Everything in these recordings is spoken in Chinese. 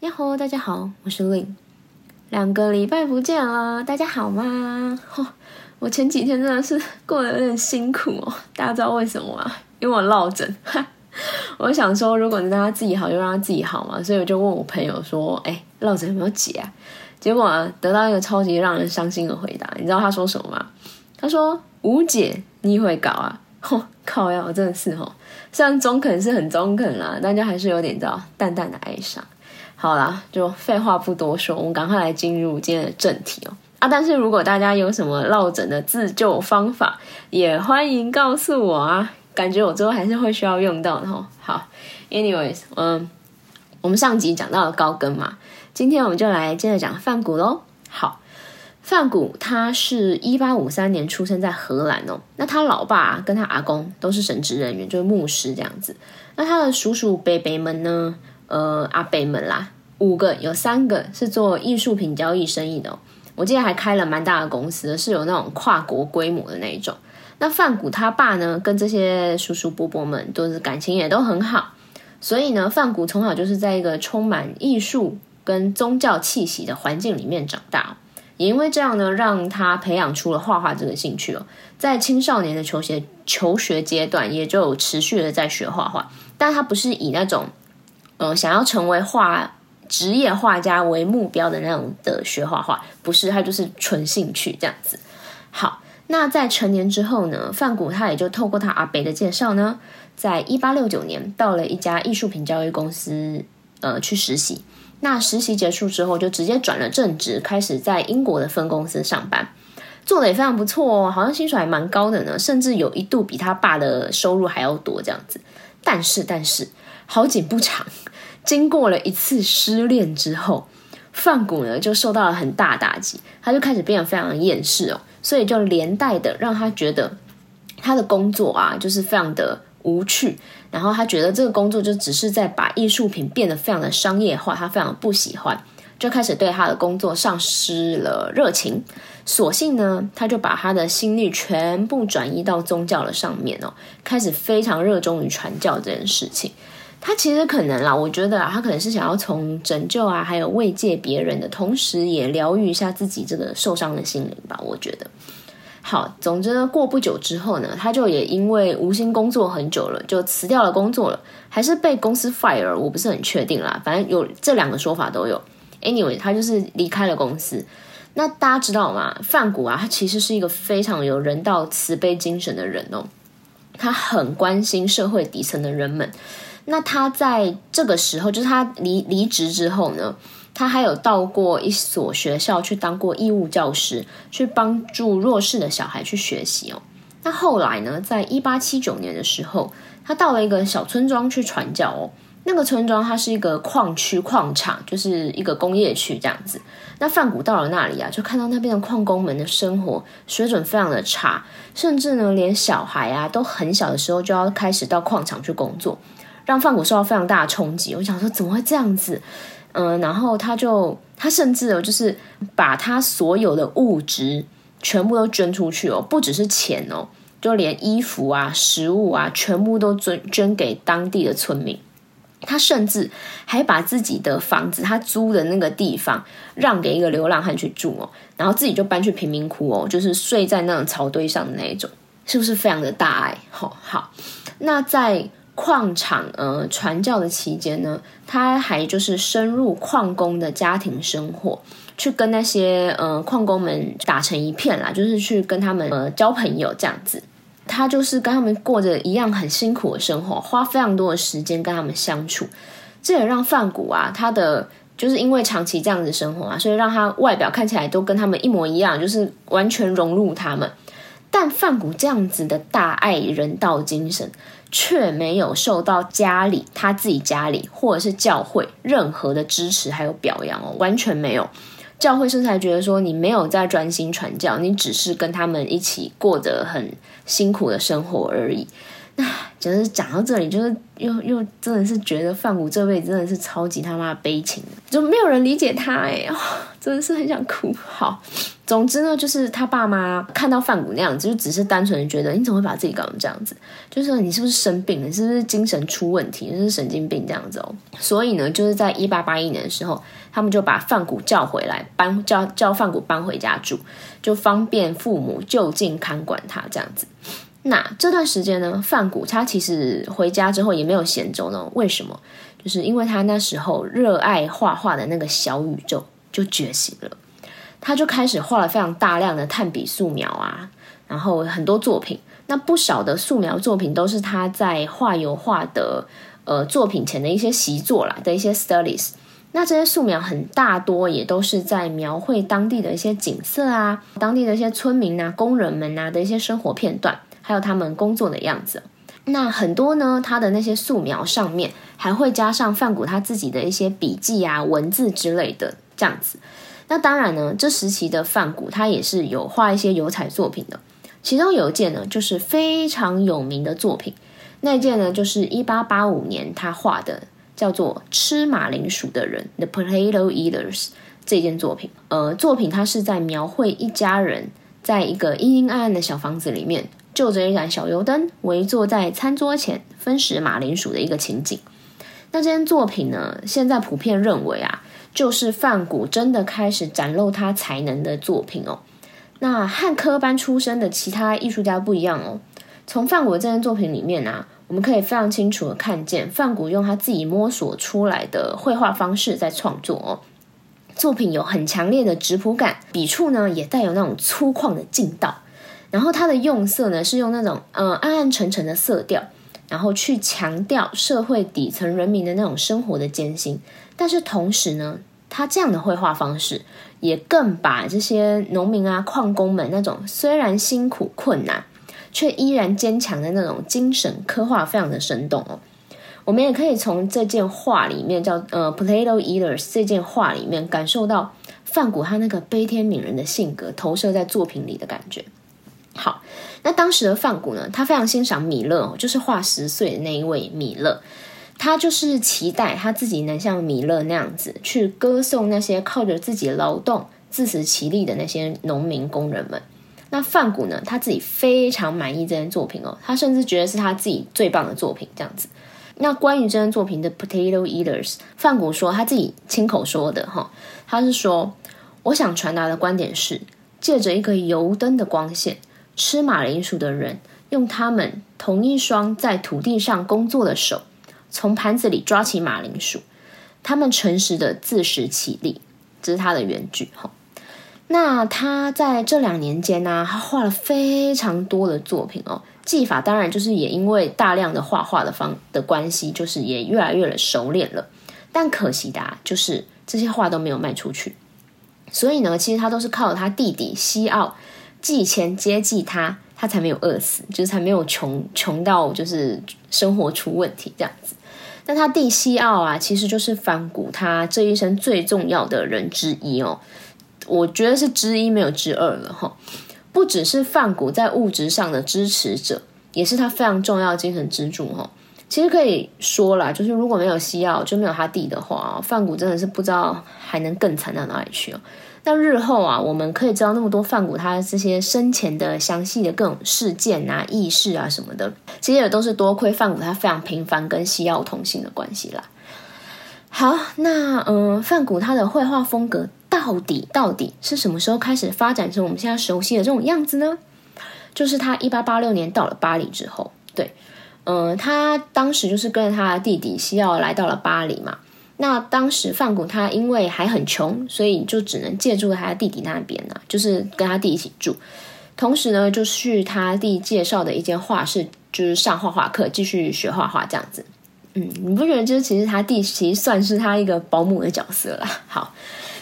呀吼，大家好，我是 Lin。两个礼拜不见了，大家好吗？吼，我前几天真的是过得有点辛苦哦。大家知道为什么吗？因为我落枕。我想说，如果能让他自己好，就让他自己好嘛。所以我就问我朋友说：“哎，落枕有没有解啊？”结果得到一个超级让人伤心的回答。你知道他说什么吗？他说：“无解，你会搞啊？”吼，靠呀！我真的是吼，虽然中肯是很中肯啦，但就还是有点知道淡淡的哀伤。好啦，就废话不多说，我们赶快来进入今天的正题哦。啊，但是如果大家有什么落枕的自救方法，也欢迎告诉我啊。感觉我最后还是会需要用到的哦。好，anyways，嗯，我们上集讲到了高跟嘛，今天我们就来接着讲范谷喽。好，范谷他是一八五三年出生在荷兰哦。那他老爸跟他阿公都是神职人员，就是牧师这样子。那他的叔叔伯伯们呢？呃，阿伯们啦，五个有三个是做艺术品交易生意的，我记得还开了蛮大的公司，是有那种跨国规模的那一种。那范谷他爸呢，跟这些叔叔伯伯们都是感情也都很好，所以呢，范谷从小就是在一个充满艺术跟宗教气息的环境里面长大，也因为这样呢，让他培养出了画画这个兴趣哦。在青少年的求学求学阶段，也就持续的在学画画，但他不是以那种。嗯，想要成为画职业画家为目标的那种的学画画，不是他就是纯兴趣这样子。好，那在成年之后呢，范谷他也就透过他阿北的介绍呢，在一八六九年到了一家艺术品交易公司呃去实习。那实习结束之后，就直接转了正职，开始在英国的分公司上班，做的也非常不错哦，好像薪水还蛮高的呢，甚至有一度比他爸的收入还要多这样子。但是，但是好景不长。经过了一次失恋之后，范谷呢就受到了很大打击，他就开始变得非常的厌世哦，所以就连带的让他觉得他的工作啊就是非常的无趣，然后他觉得这个工作就只是在把艺术品变得非常的商业化，他非常不喜欢，就开始对他的工作丧失了热情，索性呢他就把他的心力全部转移到宗教的上面哦，开始非常热衷于传教这件事情。他其实可能啦，我觉得，他可能是想要从拯救啊，还有慰藉别人的同时，也疗愈一下自己这个受伤的心灵吧。我觉得，好，总之呢，过不久之后呢，他就也因为无心工作很久了，就辞掉了工作了，还是被公司 fire，我不是很确定啦。反正有这两个说法都有。Anyway，他就是离开了公司。那大家知道吗？范谷啊，他其实是一个非常有人道慈悲精神的人哦，他很关心社会底层的人们。那他在这个时候，就是他离离职之后呢，他还有到过一所学校去当过义务教师，去帮助弱势的小孩去学习哦。那后来呢，在一八七九年的时候，他到了一个小村庄去传教哦。那个村庄它是一个矿区矿场，就是一个工业区这样子。那范谷到了那里啊，就看到那边的矿工们的生活水准非常的差，甚至呢，连小孩啊都很小的时候就要开始到矿场去工作。让范谷受到非常大的冲击。我想说，怎么会这样子？嗯，然后他就他甚至哦就是把他所有的物质全部都捐出去哦，不只是钱哦，就连衣服啊、食物啊，全部都捐捐给当地的村民。他甚至还把自己的房子，他租的那个地方让给一个流浪汉去住哦，然后自己就搬去贫民窟哦，就是睡在那种草堆上的那一种，是不是非常的大爱？好，好，那在。矿场呃传教的期间呢，他还就是深入矿工的家庭生活，去跟那些呃矿工们打成一片啦，就是去跟他们呃交朋友这样子。他就是跟他们过着一样很辛苦的生活，花非常多的时间跟他们相处。这也让范谷啊，他的就是因为长期这样子生活啊，所以让他外表看起来都跟他们一模一样，就是完全融入他们。但范谷这样子的大爱人道精神。却没有受到家里他自己家里或者是教会任何的支持还有表扬哦，完全没有。教会甚至还觉得说你没有在专心传教，你只是跟他们一起过着很辛苦的生活而已。那就是讲到这里，就是又又真的是觉得范谷这辈子真的是超级他妈悲情，就没有人理解他哎，真的是很想哭。好，总之呢，就是他爸妈看到范谷那样子，就只是单纯的觉得你怎么会把自己搞成这样子？就是你是不是生病了？你是不是精神出问题？就是神经病这样子哦。所以呢，就是在一八八一年的时候，他们就把范谷叫回来，搬叫叫范谷搬回家住，就方便父母就近看管他这样子。那这段时间呢，范谷他其实回家之后也没有闲着呢。为什么？就是因为他那时候热爱画画的那个小宇宙就觉醒了，他就开始画了非常大量的炭笔素描啊，然后很多作品。那不少的素描作品都是他在画油画的呃作品前的一些习作啦的一些 studies。那这些素描很大多也都是在描绘当地的一些景色啊，当地的一些村民啊、工人们啊的一些生活片段。还有他们工作的样子，那很多呢，他的那些素描上面还会加上范谷他自己的一些笔记啊、文字之类的这样子。那当然呢，这时期的范谷他也是有画一些油彩作品的，其中有一件呢就是非常有名的作品，那件呢就是一八八五年他画的，叫做《吃马铃薯的人》（The Potato Eaters） 这件作品。呃，作品它是在描绘一家人在一个阴阴暗暗的小房子里面。就着一盏小油灯，围坐在餐桌前分食马铃薯的一个情景。那这件作品呢，现在普遍认为啊，就是范谷真的开始展露他才能的作品哦。那汉科班出身的其他艺术家不一样哦。从范谷这件作品里面啊，我们可以非常清楚的看见范谷用他自己摸索出来的绘画方式在创作哦。作品有很强烈的质朴感，笔触呢也带有那种粗犷的劲道。然后它的用色呢，是用那种呃暗暗沉沉的色调，然后去强调社会底层人民的那种生活的艰辛。但是同时呢，他这样的绘画方式，也更把这些农民啊、矿工们那种虽然辛苦困难，却依然坚强的那种精神刻画非常的生动哦。我们也可以从这件画里面叫呃 Potato Eaters 这件画里面感受到范谷他那个悲天悯人的性格投射在作品里的感觉。好，那当时的范谷呢？他非常欣赏米勒，就是画十岁的那一位米勒。他就是期待他自己能像米勒那样子，去歌颂那些靠着自己劳动自食其力的那些农民工人们。那范谷呢？他自己非常满意这件作品哦，他甚至觉得是他自己最棒的作品。这样子。那关于这件作品的 Potato Eaters，范谷说他自己亲口说的哈，他是说，我想传达的观点是，借着一个油灯的光线。吃马铃薯的人用他们同一双在土地上工作的手，从盘子里抓起马铃薯。他们诚实的自食其力，这是他的原句哈。那他在这两年间呢，他画了非常多的作品哦。技法当然就是也因为大量的画画的方的关系，就是也越来越的熟练了。但可惜的啊，就是这些画都没有卖出去。所以呢，其实他都是靠他弟弟西奥。寄钱接济他，他才没有饿死，就是才没有穷穷到就是生活出问题这样子。但他弟西奥啊，其实就是反骨他这一生最重要的人之一哦。我觉得是之一，没有之二了哈。不只是范谷在物质上的支持者，也是他非常重要精神支柱哈。其实可以说啦，就是如果没有西奥，就没有他弟的话，范谷真的是不知道还能更惨到哪里去哦。那日后啊，我们可以知道那么多范谷他这些生前的详细的各种事件啊、轶事啊什么的，其实也都是多亏范谷他非常频繁跟西奥通信的关系啦。好，那嗯，范谷他的绘画风格到底到底是什么时候开始发展成我们现在熟悉的这种样子呢？就是他一八八六年到了巴黎之后，对，嗯，他当时就是跟着他的弟弟西奥来到了巴黎嘛。那当时范谷他因为还很穷，所以就只能借住他弟弟那边呢，就是跟他弟一起住。同时呢，就去他弟介绍的一间画室，就是上画画课，继续学画画这样子。嗯，你不觉得就是其实他弟其实算是他一个保姆的角色啦？好，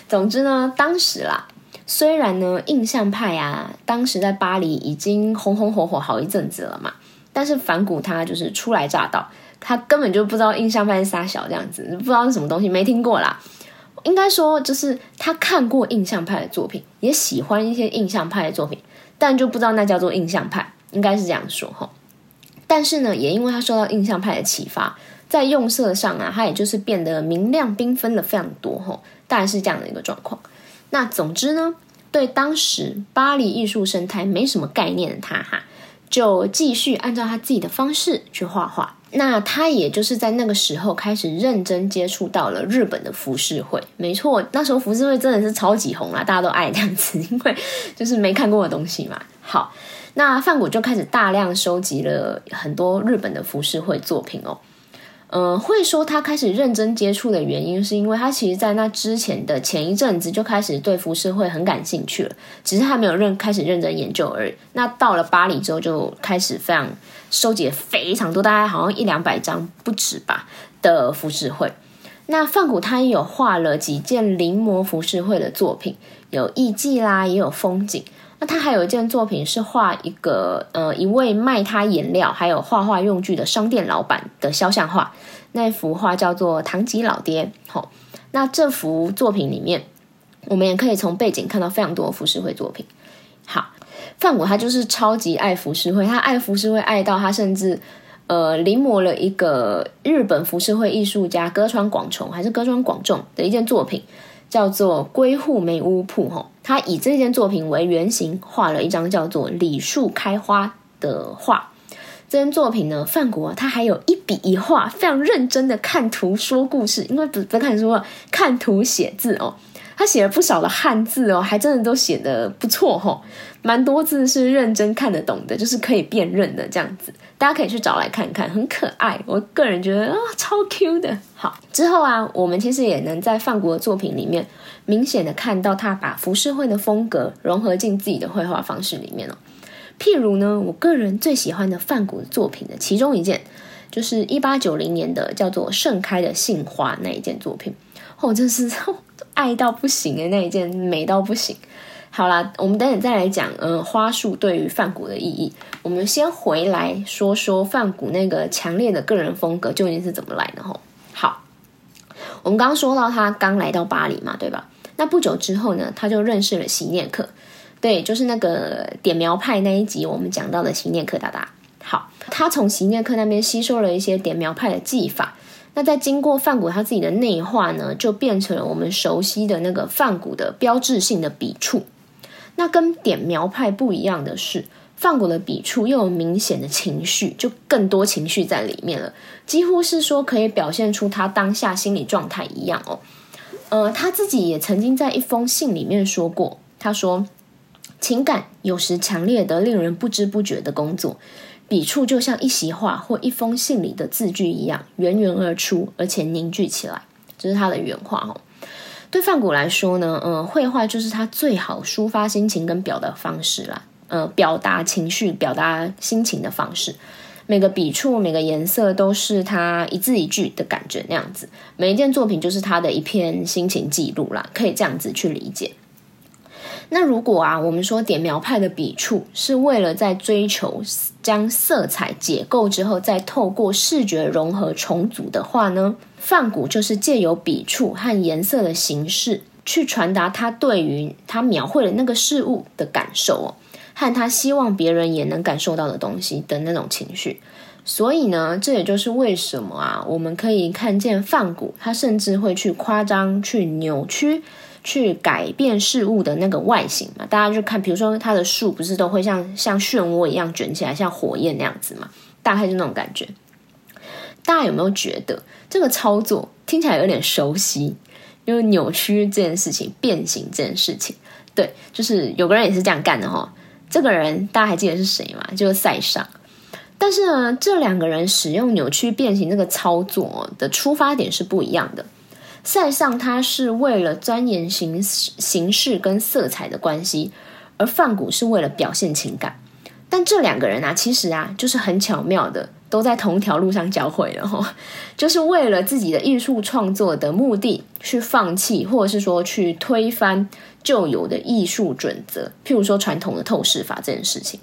总之呢，当时啦，虽然呢印象派啊，当时在巴黎已经红红火火好一阵子了嘛，但是反谷他就是初来乍到。他根本就不知道印象派是啥小这样子，不知道是什么东西，没听过啦。应该说，就是他看过印象派的作品，也喜欢一些印象派的作品，但就不知道那叫做印象派，应该是这样说哈。但是呢，也因为他受到印象派的启发，在用色上啊，他也就是变得明亮缤纷了非常多哈，大概是这样的一个状况。那总之呢，对当时巴黎艺术生态没什么概念的他哈，就继续按照他自己的方式去画画。那他也就是在那个时候开始认真接触到了日本的浮世绘。没错，那时候浮世绘真的是超级红啊，大家都爱这样子，因为就是没看过的东西嘛。好，那范谷就开始大量收集了很多日本的浮世绘作品哦。嗯，会说他开始认真接触的原因，是因为他其实，在那之前的前一阵子就开始对浮世绘很感兴趣了，只是他没有认开始认真研究而已。那到了巴黎之后，就开始非常收集非常多，大概好像一两百张不止吧的浮世绘。那范谷他也有画了几件临摹浮世绘的作品，有艺伎啦，也有风景。那他还有一件作品是画一个呃一位卖他颜料还有画画用具的商店老板的肖像画，那幅画叫做《唐吉老爹》。好，那这幅作品里面，我们也可以从背景看到非常多浮世绘作品。好，范谷他就是超级爱浮世绘，他爱浮世绘爱到他甚至呃临摹了一个日本浮世绘艺术家歌川广重还是歌川广重的一件作品。叫做归户梅屋铺吼，他以这件作品为原型画了一张叫做《李树开花》的画。这件作品呢，范国他还有一笔一画，非常认真的看图说故事，因为不不看书，看图写字哦。他写了不少的汉字哦，还真的都写的不错吼，蛮多字是认真看得懂的，就是可以辨认的这样子。大家可以去找来看看，很可爱。我个人觉得啊，超 Q 的。好，之后啊，我们其实也能在范国的作品里面明显的看到他把浮世绘的风格融合进自己的绘画方式里面哦。譬如呢，我个人最喜欢的范谷作品的其中一件，就是一八九零年的叫做《盛开的杏花》那一件作品。哦，真是。爱到不行的那一件，美到不行。好啦，我们等等再来讲，嗯，花束对于范谷的意义。我们先回来说说范谷那个强烈的个人风格究竟是怎么来的吼。好，我们刚刚说到他刚来到巴黎嘛，对吧？那不久之后呢，他就认识了席涅克，对，就是那个点描派那一集我们讲到的席涅克大大。好，他从席涅克那边吸收了一些点描派的技法。那在经过范谷他自己的内化呢，就变成了我们熟悉的那个范谷的标志性的笔触。那跟点描派不一样的是，范谷的笔触又有明显的情绪，就更多情绪在里面了，几乎是说可以表现出他当下心理状态一样哦。呃，他自己也曾经在一封信里面说过，他说：“情感有时强烈的，令人不知不觉的工作。”笔触就像一席话或一封信里的字句一样，源源而出，而且凝聚起来。这是他的原话哦。对范谷来说呢，嗯，绘画就是他最好抒发心情跟表达方式啦，呃，表达情绪、表达心情的方式。每个笔触、每个颜色都是他一字一句的感觉那样子。每一件作品就是他的一篇心情记录啦，可以这样子去理解。那如果啊，我们说点描派的笔触是为了在追求将色彩解构之后，再透过视觉融合重组的话呢，范谷就是借由笔触和颜色的形式，去传达他对于他描绘的那个事物的感受哦，和他希望别人也能感受到的东西的那种情绪。所以呢，这也就是为什么啊，我们可以看见范谷，他甚至会去夸张、去扭曲。去改变事物的那个外形嘛，大家就看，比如说它的树不是都会像像漩涡一样卷起来，像火焰那样子嘛，大概就那种感觉。大家有没有觉得这个操作听起来有点熟悉？因为扭曲这件事情、变形这件事情，对，就是有个人也是这样干的哈。这个人大家还记得是谁吗？就是塞尚。但是呢，这两个人使用扭曲变形这个操作的出发点是不一样的。塞尚他是为了钻研形形式跟色彩的关系，而范谷是为了表现情感。但这两个人啊，其实啊，就是很巧妙的都在同一条路上交汇了哈，就是为了自己的艺术创作的目的去放弃，或者是说去推翻旧有的艺术准则，譬如说传统的透视法这件事情。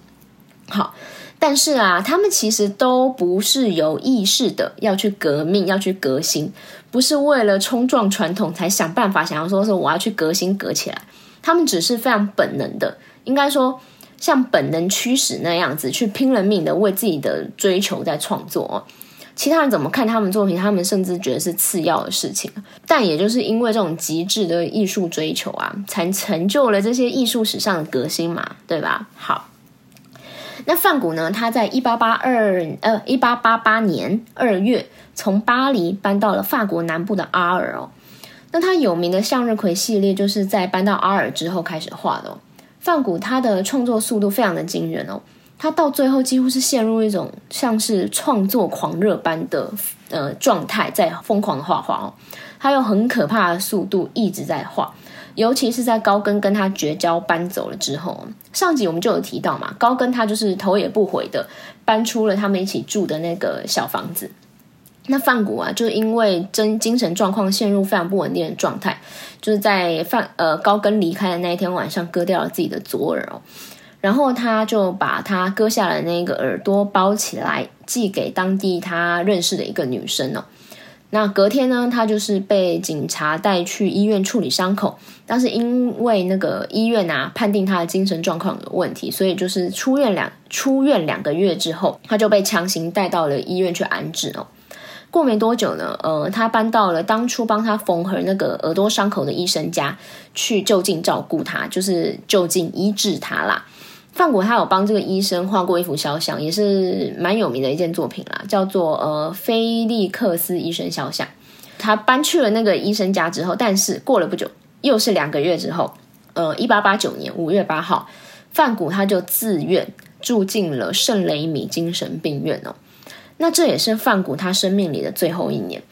好。但是啊，他们其实都不是有意识的要去革命、要去革新，不是为了冲撞传统才想办法想要说说我要去革新、革起来。他们只是非常本能的，应该说像本能驱使那样子去拼了命的为自己的追求在创作。其他人怎么看他们作品，他们甚至觉得是次要的事情。但也就是因为这种极致的艺术追求啊，才成就了这些艺术史上的革新嘛，对吧？好，那范谷呢？他在一八八二呃一八八八年二月从巴黎搬到了法国南部的阿尔哦。那他有名的向日葵系列就是在搬到阿尔之后开始画的哦。范谷他的创作速度非常的惊人哦。他到最后几乎是陷入一种像是创作狂热般的呃状态，在疯狂的画画哦。他用很可怕的速度一直在画，尤其是在高更跟他绝交搬走了之后。上集我们就有提到嘛，高更他就是头也不回的搬出了他们一起住的那个小房子。那范谷啊，就因为真精神状况陷入非常不稳定的状态，就是在范呃高更离开的那一天晚上割掉了自己的左耳哦。然后他就把他割下来那个耳朵包起来，寄给当地他认识的一个女生哦。那隔天呢，他就是被警察带去医院处理伤口，但是因为那个医院啊判定他的精神状况有问题，所以就是出院两出院两个月之后，他就被强行带到了医院去安置哦。过没多久呢，呃，他搬到了当初帮他缝合那个耳朵伤口的医生家去就近照顾他，就是就近医治他啦。范谷他有帮这个医生画过一幅肖像，也是蛮有名的一件作品啦，叫做呃菲利克斯医生肖像。他搬去了那个医生家之后，但是过了不久，又是两个月之后，呃，一八八九年五月八号，范谷他就自愿住进了圣雷米精神病院哦。那这也是范谷他生命里的最后一年。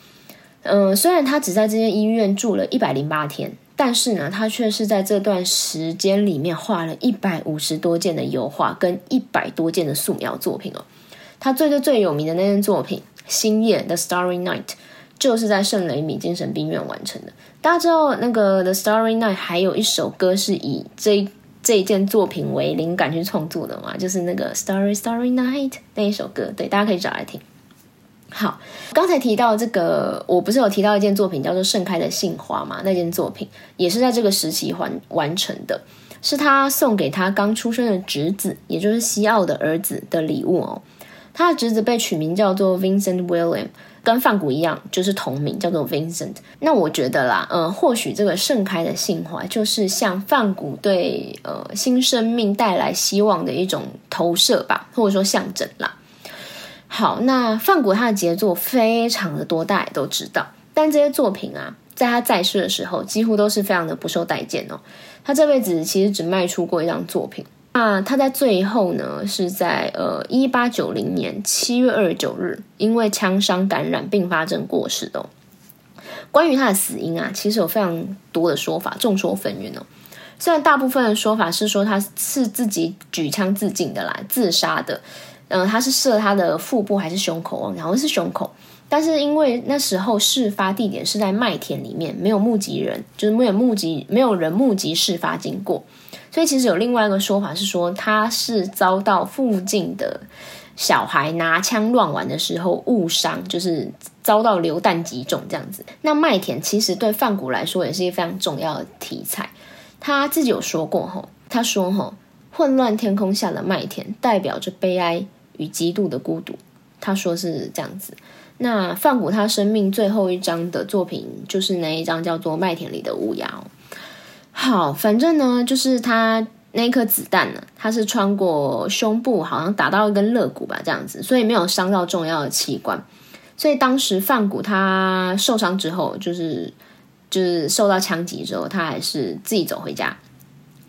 嗯，虽然他只在这间医院住了一百零八天。但是呢，他却是在这段时间里面画了一百五十多件的油画跟一百多件的素描作品哦。他最最最有名的那件作品《星夜》The Starry Night，就是在圣雷米精神病院完成的。大家知道那个 The Starry Night 还有一首歌是以这这一件作品为灵感去创作的嘛？就是那个 Starry Starry Night 那一首歌，对，大家可以找来听。好，刚才提到这个，我不是有提到一件作品叫做《盛开的杏花》嘛？那件作品也是在这个时期完完成的，是他送给他刚出生的侄子，也就是西奥的儿子的礼物哦。他的侄子被取名叫做 Vincent William，跟范谷一样，就是同名叫做 Vincent。那我觉得啦，嗯，或许这个盛开的杏花就是像范谷对呃新生命带来希望的一种投射吧，或者说象征啦。好，那范谷他的杰作非常的多，大家也都知道。但这些作品啊，在他在世的时候，几乎都是非常的不受待见哦。他这辈子其实只卖出过一张作品。那他在最后呢，是在呃一八九零年七月二十九日，因为枪伤感染并发症过世的。关于他的死因啊，其实有非常多的说法，众说纷纭哦。虽然大部分的说法是说他是自己举枪自尽的啦，自杀的。嗯，他是射他的腹部还是胸口？然后是胸口，但是因为那时候事发地点是在麦田里面，没有目击人，就是没有目击，没有人目击事发经过，所以其实有另外一个说法是说他是遭到附近的小孩拿枪乱玩的时候误伤，就是遭到流弹击中这样子。那麦田其实对范谷来说也是一个非常重要的题材，他自己有说过吼，他说吼，混乱天空下的麦田代表着悲哀。与极度的孤独，他说是这样子。那范谷他生命最后一张的作品就是那一张叫做《麦田里的乌鸦》。好，反正呢，就是他那颗子弹呢，他是穿过胸部，好像打到一根肋骨吧，这样子，所以没有伤到重要的器官。所以当时范谷他受伤之后，就是就是受到枪击之后，他还是自己走回家。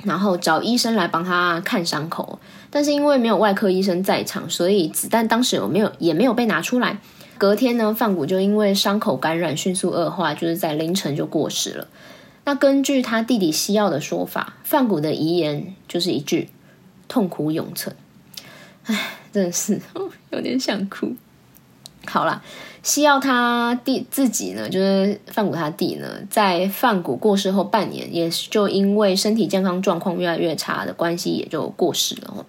然后找医生来帮他看伤口，但是因为没有外科医生在场，所以子弹当时有没有也没有被拿出来。隔天呢，范谷就因为伤口感染迅速恶化，就是在凌晨就过世了。那根据他弟弟西奥的说法，范谷的遗言就是一句“痛苦永存”。唉，真的是 有点想哭。好了。西奥他弟自己呢，就是范谷他弟呢，在范谷过世后半年，也就因为身体健康状况越来越差的关系，也就过世了哦。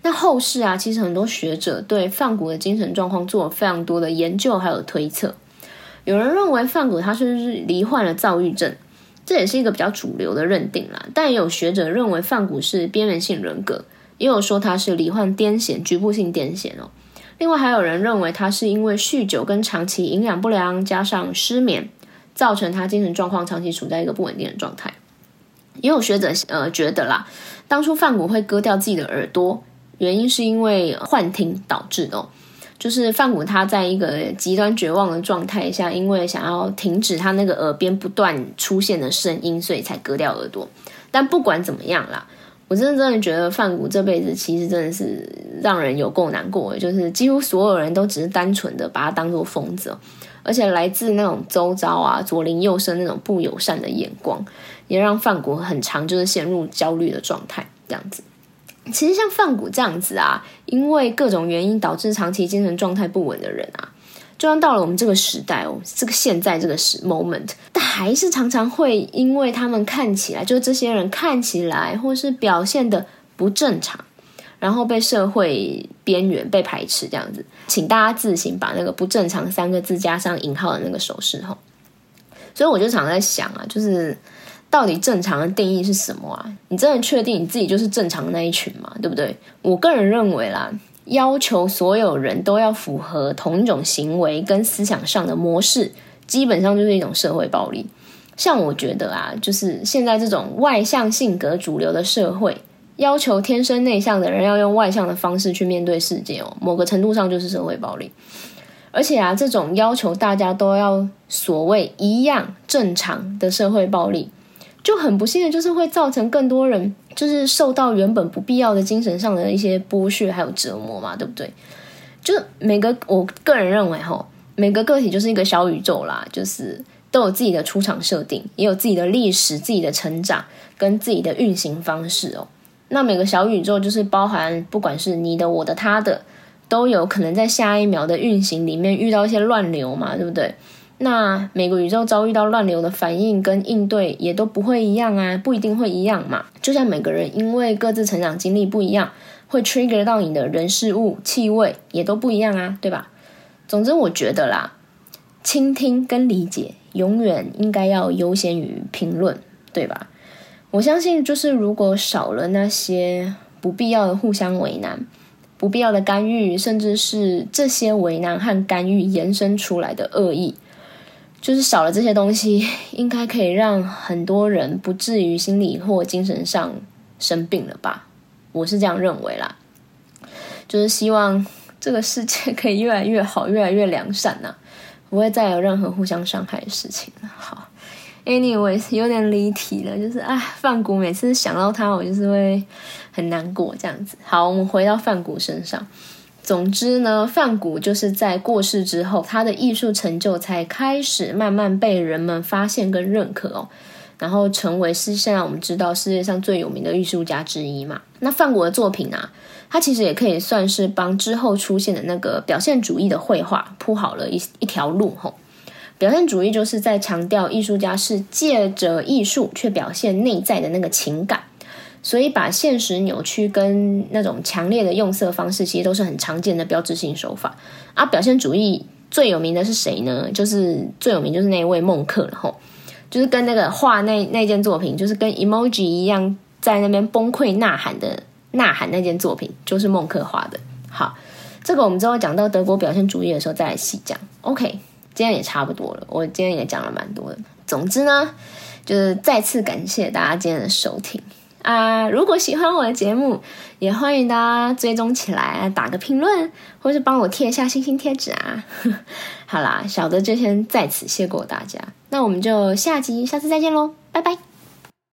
那后世啊，其实很多学者对范谷的精神状况做了非常多的研究，还有推测。有人认为范谷他是罹患了躁郁症，这也是一个比较主流的认定啦。但也有学者认为范谷是边缘性人格，也有说他是罹患癫痫，局部性癫痫哦。另外还有人认为他是因为酗酒跟长期营养不良加上失眠，造成他精神状况长期处在一个不稳定的状态。也有学者呃觉得啦，当初范谷会割掉自己的耳朵，原因是因为幻听导致的。就是范谷他在一个极端绝望的状态下，因为想要停止他那个耳边不断出现的声音，所以才割掉耳朵。但不管怎么样啦，我真的真的觉得范谷这辈子其实真的是让人有够难过。就是几乎所有人都只是单纯的把他当做疯子，而且来自那种周遭啊左邻右舍那种不友善的眼光，也让范谷很长就是陷入焦虑的状态这样子。其实像范谷这样子啊，因为各种原因导致长期精神状态不稳的人啊，就算到了我们这个时代哦，这个现在这个时 moment，但还是常常会因为他们看起来，就是这些人看起来或是表现的不正常，然后被社会边缘被排斥这样子。请大家自行把那个“不正常”三个字加上引号的那个手势吼。所以我就常在想啊，就是。到底正常的定义是什么啊？你真的确定你自己就是正常的那一群吗？对不对？我个人认为啦，要求所有人都要符合同一种行为跟思想上的模式，基本上就是一种社会暴力。像我觉得啊，就是现在这种外向性格主流的社会，要求天生内向的人要用外向的方式去面对世界哦，某个程度上就是社会暴力。而且啊，这种要求大家都要所谓一样正常的社会暴力。就很不幸的，就是会造成更多人就是受到原本不必要的精神上的一些剥削还有折磨嘛，对不对？就每个我个人认为哈，每个个体就是一个小宇宙啦，就是都有自己的出场设定，也有自己的历史、自己的成长跟自己的运行方式哦。那每个小宇宙就是包含不管是你的、我的、他的，都有可能在下一秒的运行里面遇到一些乱流嘛，对不对？那每个宇宙遭遇到乱流的反应跟应对也都不会一样啊，不一定会一样嘛。就像每个人因为各自成长经历不一样，会 trigger 到你的人事物气味也都不一样啊，对吧？总之，我觉得啦，倾听跟理解永远应该要优先于评论，对吧？我相信，就是如果少了那些不必要的互相为难、不必要的干预，甚至是这些为难和干预延伸出来的恶意。就是少了这些东西，应该可以让很多人不至于心理或精神上生病了吧？我是这样认为啦。就是希望这个世界 可以越来越好，越来越良善呐，不会再有任何互相伤害的事情了。好，Anyway，有点离题了，就是哎，范谷每次想到他，我就是会很难过这样子。好，我们回到范谷身上。总之呢，范谷就是在过世之后，他的艺术成就才开始慢慢被人们发现跟认可哦，然后成为是现在我们知道世界上最有名的艺术家之一嘛。那范谷的作品啊，他其实也可以算是帮之后出现的那个表现主义的绘画铺好了一一条路吼。表现主义就是在强调艺术家是借着艺术去表现内在的那个情感。所以，把现实扭曲跟那种强烈的用色方式，其实都是很常见的标志性手法。而表现主义最有名的是谁呢？就是最有名就是那位孟克了吼，就是跟那个画那那件作品，就是跟 emoji 一样，在那边崩溃呐喊的呐喊那件作品，就是孟克画的。好，这个我们之后讲到德国表现主义的时候再来细讲。OK，今天也差不多了，我今天也讲了蛮多的。总之呢，就是再次感谢大家今天的收听。啊，如果喜欢我的节目，也欢迎大家追踪起来，打个评论，或是帮我贴一下星星贴纸啊。好啦，小的就先在此谢过大家，那我们就下集下次再见喽，拜拜。